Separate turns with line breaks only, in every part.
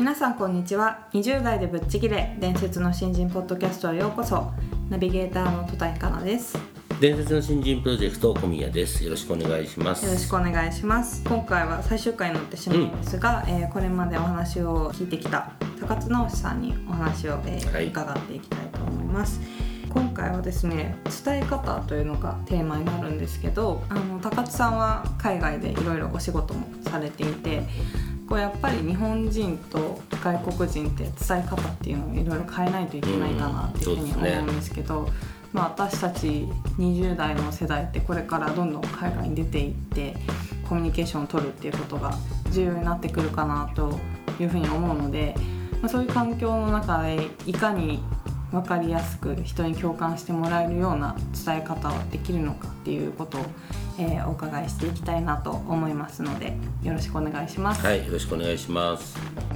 皆さんこんにちは。20代でぶっちぎれ伝説の新人ポッドキャストへようこそ。ナビゲーターの戸谷香奈です。
伝説の新人プロジェクト小宮です。よろしくお願いします。
よろしくお願いします。今回は最終回になってしまうんですが、うん、えー、これまでお話を聞いてきた高津直さんにお話を、えーはい、伺っていきたいと思います。今回はですね伝え方というのがテーマになるんですけどあの高津さんは海外でいろいろお仕事もされていてこうやっぱり日本人と外国人って伝え方っていうのをいろいろ変えないといけないかなっていうふうに思うんですけど、うんね、まあ、私たち20代の世代ってこれからどんどん海外に出ていってコミュニケーションを取るっていうことが重要になってくるかなというふうに思うので、まあ、そういう環境の中でいかに分かりやすく人に共感してもらえるような伝え方はできるのかっていうことをえー、お伺いしていきたいなと思いますのでよろしくお願いします。
はいよろしくお願いします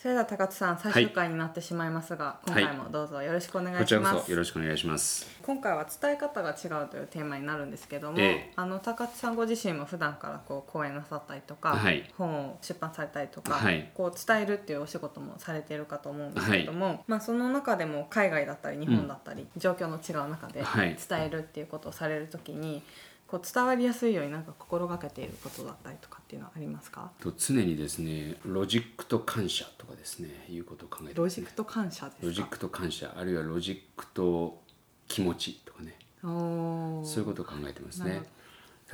それでは高津さん最終回になってしまいますが、はい、今回もどうぞよろしくお願いします、こちらこ
そよろしくお願いします。
今回は伝え方が違うというテーマになるんですけども、ええ、あの高津さんご自身も普段からこう講演なさったりとか、はい、本を出版されたりとか、はい、こう伝えるっていうお仕事もされているかと思うんですけども、まあ、その中でも海外だったり日本だったり、うん、状況の違う中で伝えるっていうことをされるときに、こう伝わりやすいようになんか心がけていることだったりとかっていうのはありますか？
と常にですねロジックと感謝とかですねいうことを考えて、ね、
ロジックと感謝です
ロジックと感謝あるいはロジックと気持ちとかね。そういうことを考えてますね。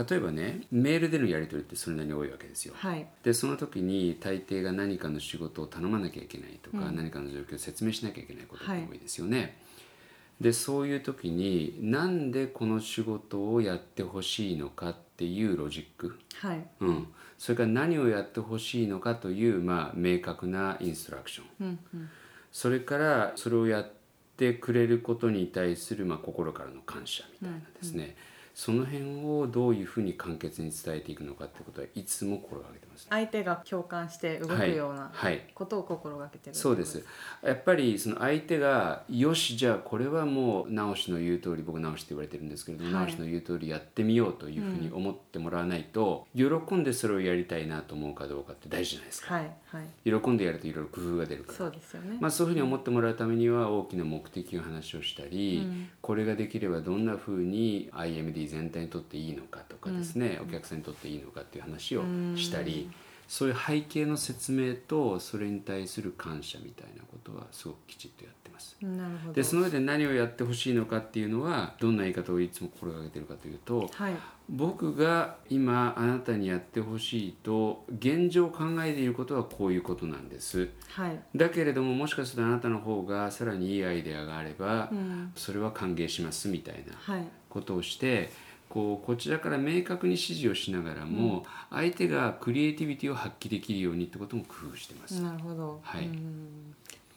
例えばねメールでのやり取りってそれなりに多いわけですよ、はい、でその時に大抵が何かの仕事を頼まなきゃいけないとか、うん、何かの状況を説明しなきゃいけないことが多いですよね、はいでそういう時になんでこの仕事をやってほしいのかっていうロジック、はい。うん、それから何をやってほしいのかという、まあ、明確なインストラクション、うんうん、それからそれをやってくれることに対する、まあ、心からの感謝みたいなですね、うんうんその辺をどういうふうに簡潔に伝えていくのかってことはいつも心がけてます、
相手が共感して動くようなことを心がけてる、
はい、そうです。やっぱりその相手がよしじゃあこれはもう直しの言う通り僕直しって言われてるんですけれども、はい、直しの言う通りやってみようというふうに思ってもらわないと、うん、喜んでそれをやりたいなと思うかどうかって大事じゃないですか、はい。はい、喜んでやるといろいろ工夫が出るから。
そうですよね、
まあ、そういうふうに思ってもらうためには大きな目的の話をしたり、うん、これができればどんなふうに IMD 全体にとっていいのかとかですね、うん、お客さんにとっていいのかっていう話をしたり、そういう背景の説明とそれに対する感謝みたいなことはすごくきちっとやってます。でその上で何をやってほしいのかっていうのはどんな言い方をいつも心がけてるかというと、はい、僕が今あなたにやってほしいと現状考えていることはこういうことなんです、はい、だけれどももしかするとあなたの方がさらにいいアイデアがあれば、うん、それは歓迎しますみたいなことをして、こうこちらから明確に指示をしながらも、うん、相手がクリエイティビティを発揮できるようにってことも工夫してます。
なるほど、はい、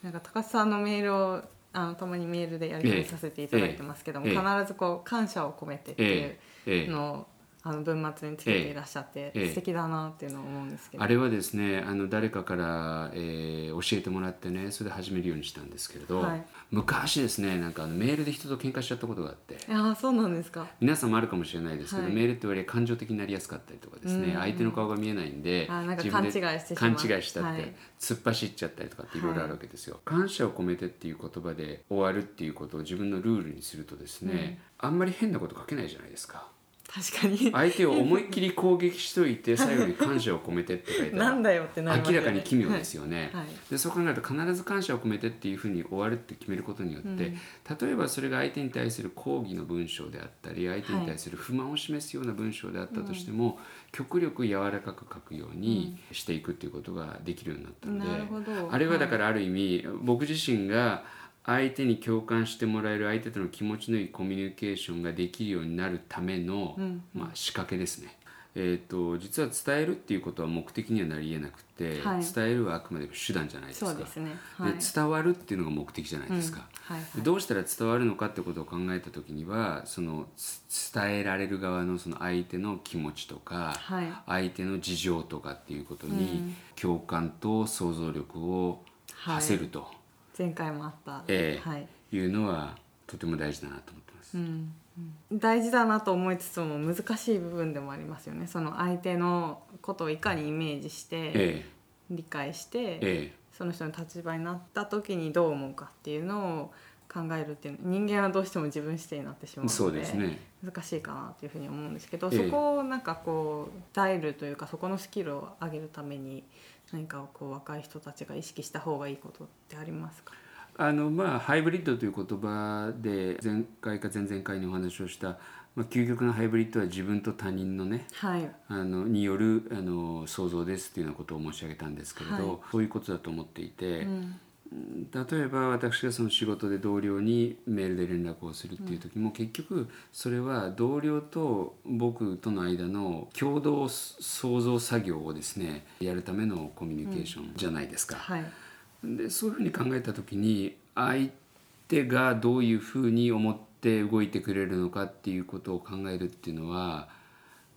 なんか高須さんのメールをあのたまにメールでやり取りさせていただいてますけども、ええ。必ずこう感謝を込めてっていうのをあの文末につけていらっしゃって、ええ、素敵だなっていうのを思うんですけど。
あれはですねあの誰かから、えー、教えてもらってねそれで始めるようにしたんですけれど、はい、昔ですねなんかあのメールで人と喧嘩しちゃったことがあって。
あそうなんですか。
皆さんもあるかもしれないですけど、はい、メールって割合感情的になりやすかったりとかですね、相手の顔が見えないんで
あなんか勘違いして
勘違いしたって、はい、突っ走っちゃったりとかっていろいろあるわけですよ、感謝を込めてっていう言葉で終わるっていうことを自分のルールにするとですね、うん、あんまり変なこと書けないじゃないですか。
確かに。
相手を思いっきり攻撃しといて 最後に感謝を込めてって書いて
なんだよってな
る、ね、明らかに奇妙ですよね、はい。はい、でそう考えると必ず感謝を込めてっていうふうに終わるって決めることによって、うん、例えばそれが相手に対する抗議の文章であったり相手に対する不満を示すような文章であったとしても、はい、極力柔らかく書くようにしていくっていうことができるようになったので、うん、あれはだからある意味、僕自身が相手に共感してもらえる相手との気持ちのいいコミュニケーションができるようになるための、まあ、仕掛けですね。えーと、実は伝えるっていうことは目的にはなりえなくて、はい、伝えるはあくまでも手段じゃないですか。
ですね、はい、
で伝わるっていうのが目的じゃないですか、うん。はいはい、どうしたら伝わるのかってことを考えた時にはその伝えられる側のその相手の気持ちとか、はい、相手の事情とかっていうことに共感と想像力を馳せると、
前回もあった、
えーはい、いうのはとても大事だなと思ってます。
うん大事だなと思いつつも難しい部分でもありますよね。その相手のことをいかにイメージして理解して、ええ、その人の立場になった時にどう思うかっていうのを考えるっていう人間はどうしても自分視点になってしまうのでで、ね、難しいかなというふうに思うんですけど、え、そこをなんかこう鍛えるというかそこのスキルを上げるために何かこう若い人たちが意識した方がいいことってありますか？
あのまあハイブリッドという言葉で前回か前々回にお話をした、まあ、究極のハイブリッドは自分と他人のね、はい、あのによるあの想像ですっていうようなことを申し上げたんですけれど、はい、そういうことだと思っていて。うん例えば私がその仕事で同僚にメールで連絡をするっていう時も、結局それは同僚と僕との間の共同創造作業をですねやるためのコミュニケーションじゃないですか。でそういうふうに考えた時に相手がどういうふうに思って動いてくれるのかっていうことを考えるっていうのは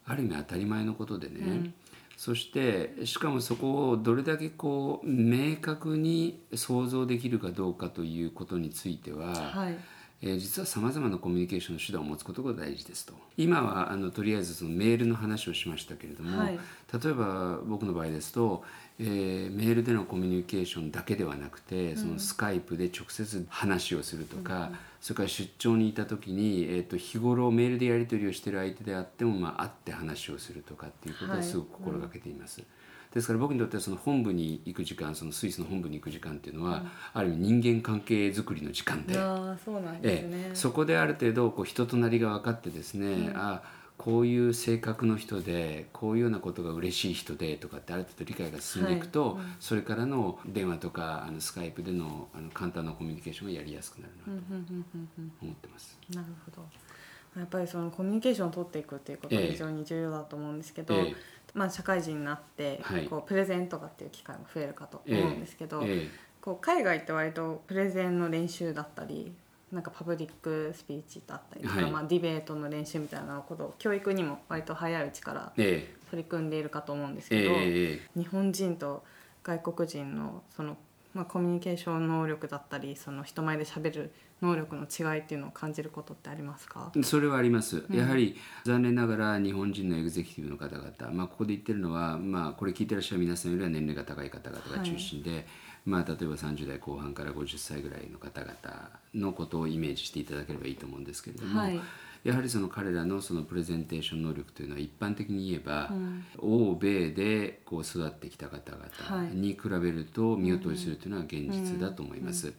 ある意味当たり前のことでね、うん、そしてしかもそこをどれだけこう明確に想像できるかどうかということについては、はい。えー、実はさまざまなコミュニケーションの手段を持つことが大事ですと。今はあのとりあえずそのメールの話をしましたけれども、はい、例えば僕の場合ですと、えー、メールでのコミュニケーションだけではなくて、そのスカイプで直接話をするとか、うん、それから出張にいた時に、えーと、日頃メールでやり取りをしている相手であっても、まあ、会って話をするとかっていうことをすごく心がけています。はいうんですから僕にとってはその本部に行く時間そのスイスの本部に行く時間っていうのは、うん、ある意味人間関係づくりの時間で。
あそ
えそこである程度こう人となりが分かってですね、うん、あこういう性格の人でこういうようなことが嬉しい人でとかってある程度理解が進んでいくと、はい。うん、それからの電話とかあのスカイプでのあの簡単なコミュニケーションがやりやすくなるなと思ってます。
なるほど。やっぱりそのコミュニケーションを取っていくっていうことが非常に重要だと思うんですけど、ええ。まあ、社会人になって、こうプレゼンとかっていう機会も増えるかと思うんですけど、こう海外って割とプレゼンの練習だったりなんかパブリックスピーチだったりとか、はい、まあ、ディベートの練習みたいなことを教育にも割と早いうちから取り組んでいるかと思うんですけど、えー、日本人と外国人のその、まあ、コミュニケーション能力だったりその人前でしゃべる能力の違いっていうのを感じることってありますか？
それはあります、やはり残念ながら日本人のエグゼクティブの方々、まあ、ここで言ってるのは、まあ、これ聞いてらっしゃる皆さんよりは年齢が高い方々が中心で、はい、まあ、例えば30代後半から50歳ぐらいの方々のことをイメージしていただければいいと思うんですけれども。はいやはりその彼らのそのプレゼンテーション能力というのは一般的に言えば、うん、欧米でこう育ってきた方々に比べると見劣りするというのは現実だと思います。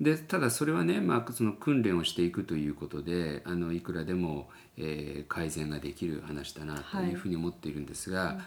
でただそれはね、まあ、その訓練をしていくということであのいくらでも、えー、改善ができる話だなというふうに思っているんですが、はい、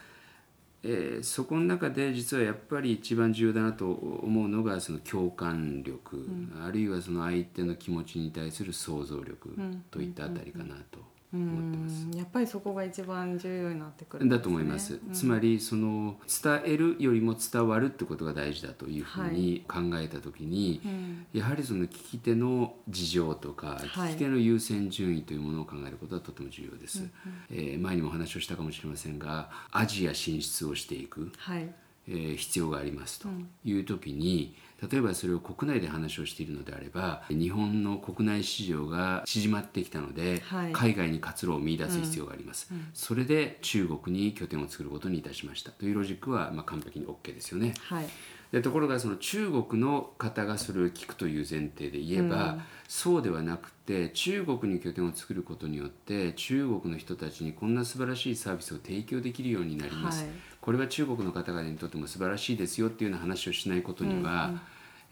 えー、そこの中で実はやっぱり一番重要だなと思うのがその共感力、うん、あるいはその相手の気持ちに対する想像力といったあたりかなと。思ってます。
やっぱりそこが一番重要になってくる、
ね、だと思います、うん、つまりその伝えるよりも伝わるってことが大事だというふうに考えた時に、はい、やはりその聞き手の事情とか、聞き手の優先順位というものを考えることはとても重要です、えー、前にもお話をしたかもしれませんがアジア進出をしていく、はいえー、必要がありますという時に、例えばそれを国内で話をしているのであれば日本の国内市場が縮まってきたので、はい、海外に活路を見出す必要があります、うん。うん、それで中国に拠点を作ることにいたしました。というロジックはまあ完璧に OK ですよね。はい。でところがその中国の方がそれを聞くという前提で言えば、うん、そうではなくて中国に拠点を作ることによって中国の人たちにこんな素晴らしいサービスを提供できるようになります、はい、これは中国の方々にとっても素晴らしいですよっていうような話をしないことには、うんうん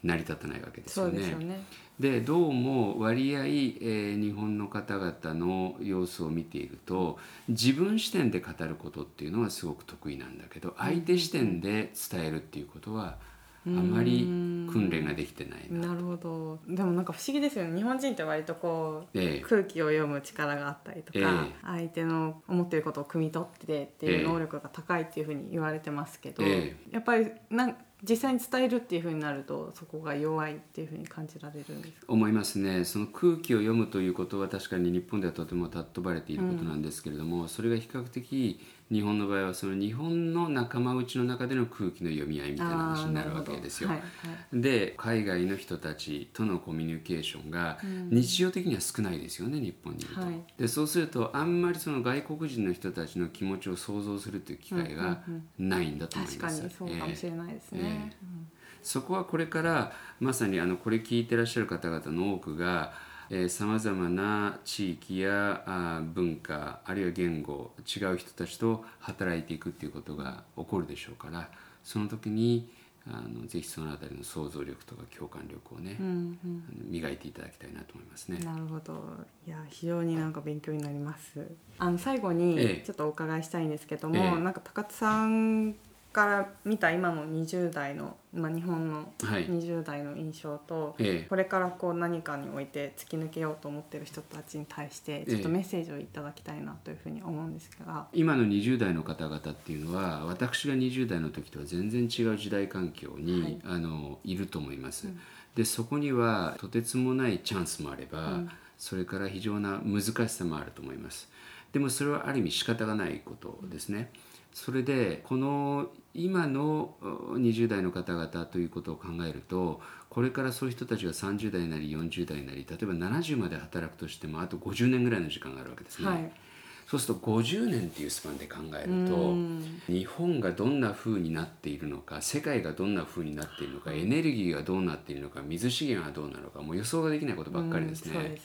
成り立たないわけですよね。で、ね、どうも割合、えー、日本の方々の様子を見ていると自分視点で語ることっていうのはすごく得意なんだけど相手視点で伝えるっていうことはあまり訓練ができてない
な。なるほど。でもなんか不思議ですよね。日本人って割とこう、ええ、空気を読む力があったりとか、え、相手の思っていることを汲み取ってっていう能力が高いっていうふうに言われてますけど、やっぱりなん実際に伝えるっていうふうになるとそこが弱いっていうふうに感じられるんです
思いますね。その空気を読むということは確かに日本ではとても尊ばれていることなんですけれども、うん、それが比較的日本の場合はその日本の仲間内の中での空気の読み合いみたいな話になるわけですよ。はいはい、で海外の人たちとのコミュニケーションが日常的には少ないですよね、日本にいると。はい、でそうするとあんまりその外国人の人たちの気持ちを想像するという機会がないんだと思います。
確かにそうかもしれないですね。えーえー
そこはこれからまさにあのこれ聞いてらっしゃる方々の多くがさまざまな地域やあ文化あるいは言語違う人たちと働いていくっていうことが起こるでしょうからその時にあのぜひそのあたりの想像力とか共感力をね、うんうん、磨いていただきたいなと思いますね。
なるほどいや非常になんか勉強になります。あの最後にちょっとお伺いしたいんですけども、ええ、なんか高津さんから見た今の20代の、まあ、日本の20代の印象と、はい、これからこう何かにおいて突き抜けようと思ってる人たちに対してちょっとメッセージをいただきたいなというふうに思うんですが、
今の20代の方々っていうのは私が20代の時とは全然違う時代環境に、はい、あのいると思います。うん、でそこにはとてつもないチャンスもあれば、うん、それから非常な難しさもあると思います。でもそれはある意味仕方がないことですね。それでこの今の20代の方々ということを考えるとこれからそういう人たちが30代なり40代なり例えば70まで働くとしてもあと50年ぐらいの時間があるわけですね。はい、そうすると50年っていうスパンで考えると日本がどんな風になっているのか世界がどんな風になっているのかエネルギーがどうなっているのか水資源はどうなのかもう予想ができないことばっかりですね。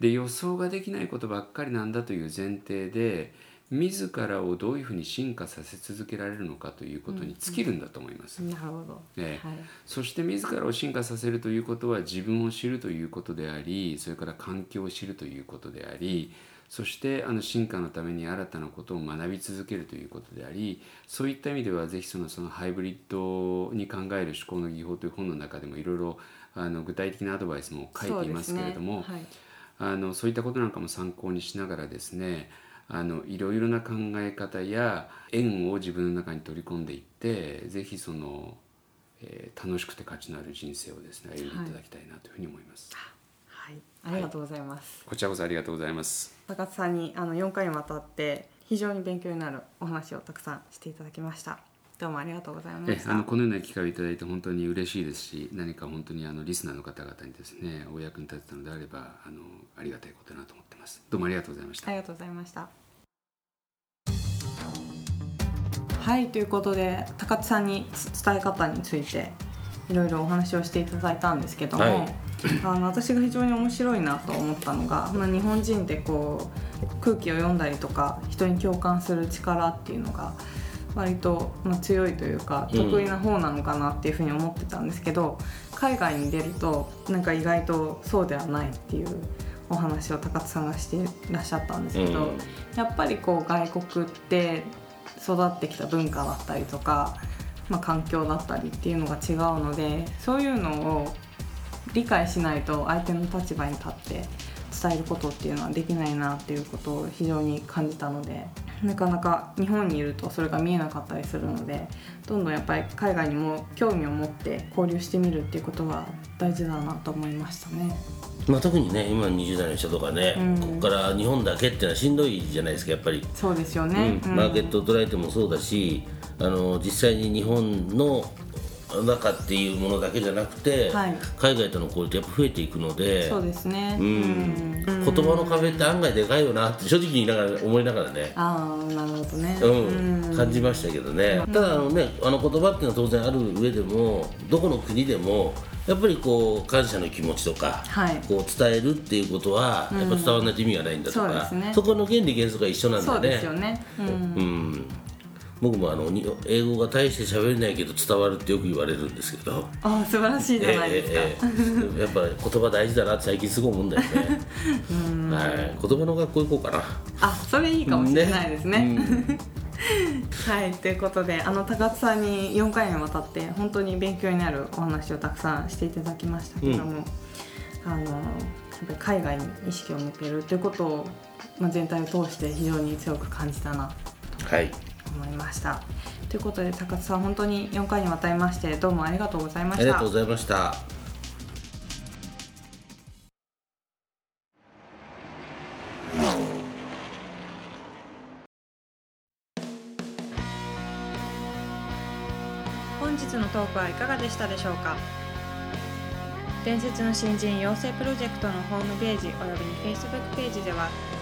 で、ね、予想ができないことばっかりなんだという前提で自らをどういうふうに進化させ続けられるのかということに尽きるんだと思います。
うんうん、なるほど、え
はい、そして自らを進化させるということは自分を知るということでありそれから環境を知るということでありそしてあの進化のために新たなことを学び続けるということでありそういった意味ではぜひそのそのハイブリッドに考える思考の技法という本の中でもいろいろあの具体的なアドバイスも書いていますけれどもそう、ね。はい、あのそういったことなんかも参考にしながらですねあのいろいろな考え方や縁を自分の中に取り込んでいってぜひその、えー、楽しくて価値のある人生をですね歩んでいただきたいなというふうに思います。
はい、はい、ありがとうございます、
はい、こちらこそありがとうございます。
高津さんにあの4回にわたって非常に勉強になるお話をたくさんしていただきました。どうもありがとうございまし
あのこのような機会をいただいて本当に嬉しいですし何か本当にあのリスナーの方々にですねお役に立てたのであればあのありがたいことだなと思ってます。どうもありがとうございました。
ありがとうございました。はいということで高津さんに伝え方についていろいろお話をしていただいたんですけども、はい、あの私が非常に面白いなと思ったのが、まあ、日本人ってこう空気を読んだりとか人に共感する力っていうのが割と、まあ、強いというか得意な方なのかなっていうふうに思ってたんですけど、うん、海外に出るとなんか意外とそうではないっていうお話を高津さんがしていらっしゃったんですけど、うん、やっぱりこう外国って育ってきた文化だったりとか、まあ、環境だったりっていうのが違うのでそういうのを理解しないと相手の立場に立って伝えることっていうのはできないなっていうことを非常に感じたのでなかなか日本にいるとそれが見えなかったりするのでどんどんやっぱり海外にも興味を持って交流してみるっていうことは大事だなと思いましたね。
まあ、特にね今20代の人とかね、うん、ここから日本だけっていうのはしんどいじゃないですかやっぱり。
そうですよね、
うん、マーケットを捉えてもそうだしあの実際に日本の中っていうものだけじゃなくて、はい、海外との交流ってやっぱ増えていくので
そうですね、
うん、言葉の壁って案外でかいよなって正直言いながら思いながらね。
ああなるほどね、
うん、感じましたけどね、ただあのねあの言葉っていうのは当然ある上でもどこの国でもやっぱりこう感謝の気持ちとか、はい、こう伝えるっていうことはやっぱ伝わらないと意味がないんだとか、うんそね、そこの原理原則が一緒なんでね。そうですよね、うん、うん僕もあの英語が大して喋れないけど伝わるってよく言われるんですけど。
あ素晴らしいじゃないですか、えー
えー、やっぱ言葉大事だなって最近すごい思うんだよね。はい、言葉の学校行こうかな。
あそれいいかもしれないですね、ね。
はいということであの高津さんに4回にわたって本当に勉強になるお話をたくさんしていただきましたけども、うん、あの海外に意識を向けるということを、まあ、全体を通して非常に強く感じたな。と思いました。はい、ということで高津さん本当に4回にわたりましてどうもありがとうございました。あ
りがとうございました。
トークはいかがでしたでしょうか？伝説の新人養成プロジェクトのホームページおよびに Facebook ページでは